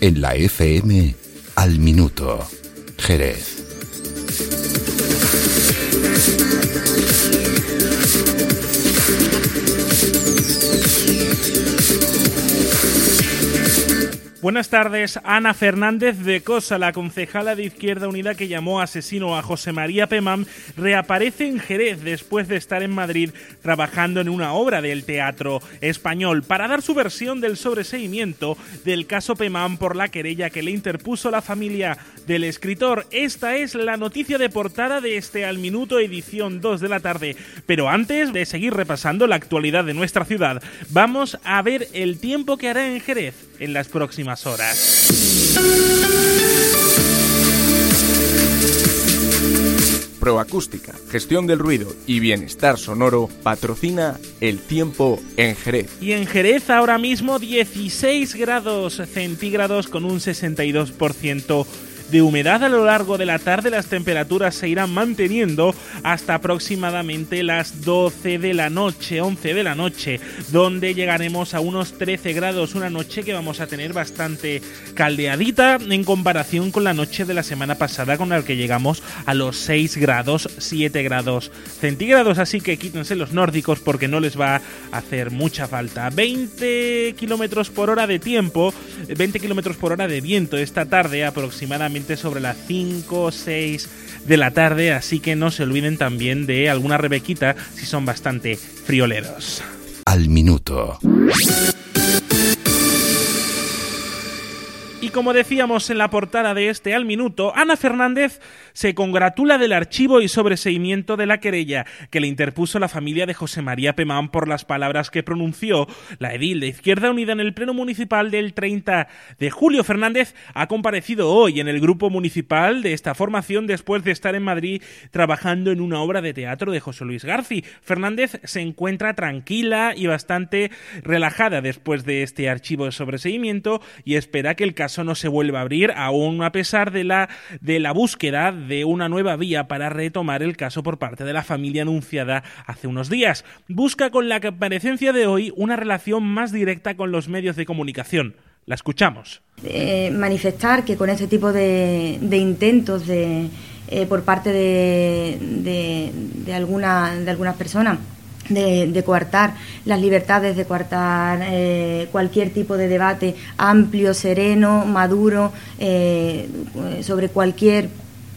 En la FM, al minuto, Jerez. Buenas tardes. Ana Fernández de Cosa, la concejala de Izquierda Unida que llamó asesino a José María Pemán, reaparece en Jerez después de estar en Madrid trabajando en una obra del teatro español para dar su versión del sobreseimiento del caso Pemán por la querella que le interpuso la familia del escritor. Esta es la noticia de portada de este Al Minuto edición 2 de la tarde. Pero antes de seguir repasando la actualidad de nuestra ciudad, vamos a ver el tiempo que hará en Jerez en las próximas horas. Proacústica, gestión del ruido y bienestar sonoro patrocina el tiempo en Jerez. Y en Jerez ahora mismo 16 grados centígrados con un 62% de humedad a lo largo de la tarde. Las temperaturas se irán manteniendo hasta aproximadamente las 12 de la noche, 11 de la noche, donde llegaremos a unos 13 grados. Una noche que vamos a tener bastante caldeadita en comparación con la noche de la semana pasada, con la que llegamos a los 6 grados, 7 grados centígrados. Así que quítense los nórdicos porque no les va a hacer mucha falta. 20 kilómetros por hora de tiempo, 20 kilómetros por hora de viento esta tarde aproximadamente sobre las 5 o 6 de la tarde, así que no se olviden también de alguna rebequita si son bastante frioleros. Al minuto. Y como decíamos en la portada de este al minuto, Ana Fernández se congratula del archivo y sobreseimiento de la querella que le interpuso la familia de José María Pemán por las palabras que pronunció la edil de Izquierda Unida en el Pleno Municipal del 30 de julio. Fernández ha comparecido hoy en el grupo municipal de esta formación después de estar en Madrid trabajando en una obra de teatro de José Luis Garci. Fernández se encuentra tranquila y bastante relajada después de este archivo de sobreseimiento y espera que el caso no se vuelva a abrir, aún a pesar de la, de la búsqueda de una nueva vía para retomar el caso por parte de la familia anunciada hace unos días. Busca con la comparecencia de hoy una relación más directa con los medios de comunicación. La escuchamos. Eh, manifestar que con este tipo de, intentos de, eh, por parte de, de, de, alguna, de algunas personas de, coartar las libertades, de coartar eh, cualquier tipo de debate amplio, sereno, maduro, eh, sobre cualquier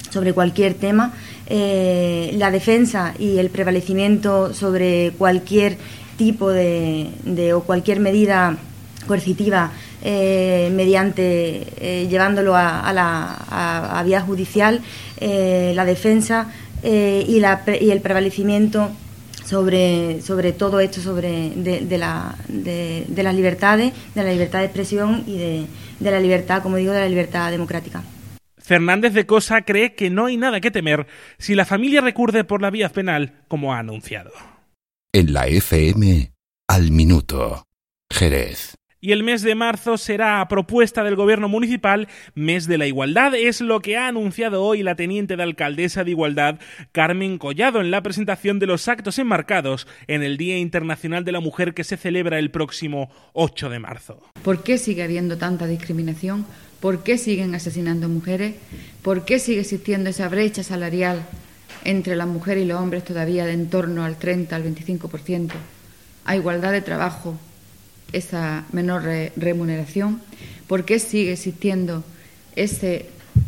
sobre cualquier tema, eh, la defensa y el prevalecimiento sobre cualquier tipo de, o cualquier medida coercitiva mediante llevándolo a, la vía judicial, la defensa y el prevalecimiento sobre, sobre todo esto, sobre de, la, de, las libertades, de la libertad de expresión y de, de la libertad, como digo, de la libertad democrática. Fernández de Cosa cree que no hay nada que temer si la familia recurre por la vía penal, como ha anunciado. En la FM, al minuto, Jerez y el mes de marzo será a propuesta del gobierno municipal mes de la igualdad. Es lo que ha anunciado hoy la teniente de alcaldesa de igualdad, Carmen Collado, en la presentación de los actos enmarcados en el Día Internacional de la Mujer que se celebra el próximo 8 de marzo. ¿Por qué sigue habiendo tanta discriminación? ¿Por qué siguen asesinando mujeres? ¿Por qué sigue existiendo esa brecha salarial entre las mujeres y los hombres todavía de en torno al 30 al 25%? ¿A igualdad de trabajo? Esa menor remuneración? ¿Por qué sigue existiendo ese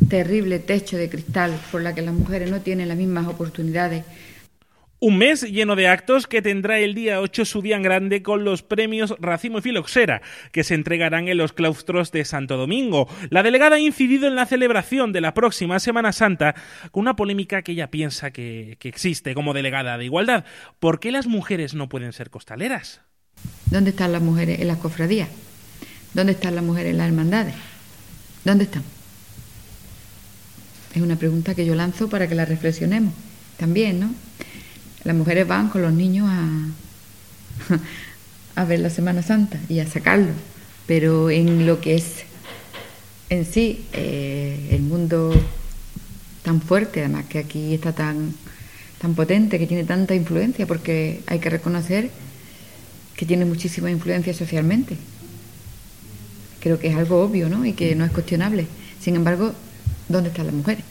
terrible techo de cristal por la que las mujeres no tienen las mismas oportunidades? Un mes lleno de actos que tendrá el día 8 su día en grande con los premios Racimo y Filoxera, que se entregarán en los claustros de Santo Domingo. La delegada ha incidido en la celebración de la próxima Semana Santa con una polémica que ella piensa que, que existe como delegada de igualdad. ¿Por qué las mujeres no pueden ser costaleras? ¿Dónde están las mujeres en las cofradías? ¿Dónde están las mujeres en las hermandades? ¿Dónde están? Es una pregunta que yo lanzo para que la reflexionemos también, ¿no? Las mujeres van con los niños a, a ver la Semana Santa y a sacarlo, pero en lo que es en sí eh, el mundo tan fuerte, además que aquí está tan, tan potente, que tiene tanta influencia, porque hay que reconocer que tiene muchísima influencia socialmente. Creo que es algo obvio, ¿no? Y que no es cuestionable. Sin embargo, ¿dónde están las mujeres?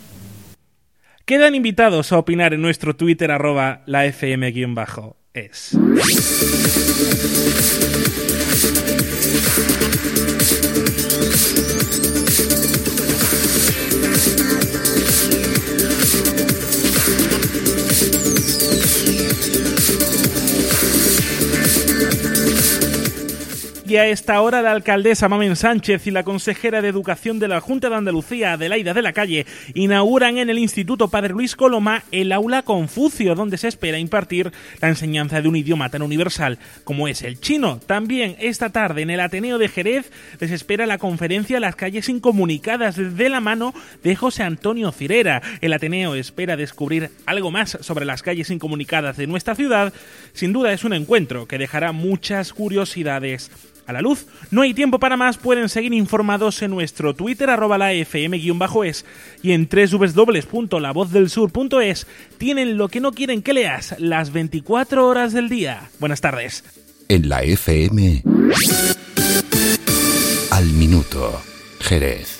Quedan invitados a opinar en nuestro Twitter arroba la FM-es. Y a esta hora la alcaldesa Mamen Sánchez y la consejera de Educación de la Junta de Andalucía, Adelaida de la Calle, inauguran en el Instituto Padre Luis Coloma el aula Confucio, donde se espera impartir la enseñanza de un idioma tan universal como es el chino. También esta tarde en el Ateneo de Jerez les espera la conferencia Las calles incomunicadas de la mano de José Antonio Cirera. El Ateneo espera descubrir algo más sobre las calles incomunicadas de nuestra ciudad. Sin duda es un encuentro que dejará muchas curiosidades a la luz. No hay tiempo para más, pueden seguir informados en nuestro Twitter arroba la fm-es y en www.lavozdelsur.es tienen lo que no quieren que leas las 24 horas del día. Buenas tardes. En la FM al minuto, Jerez.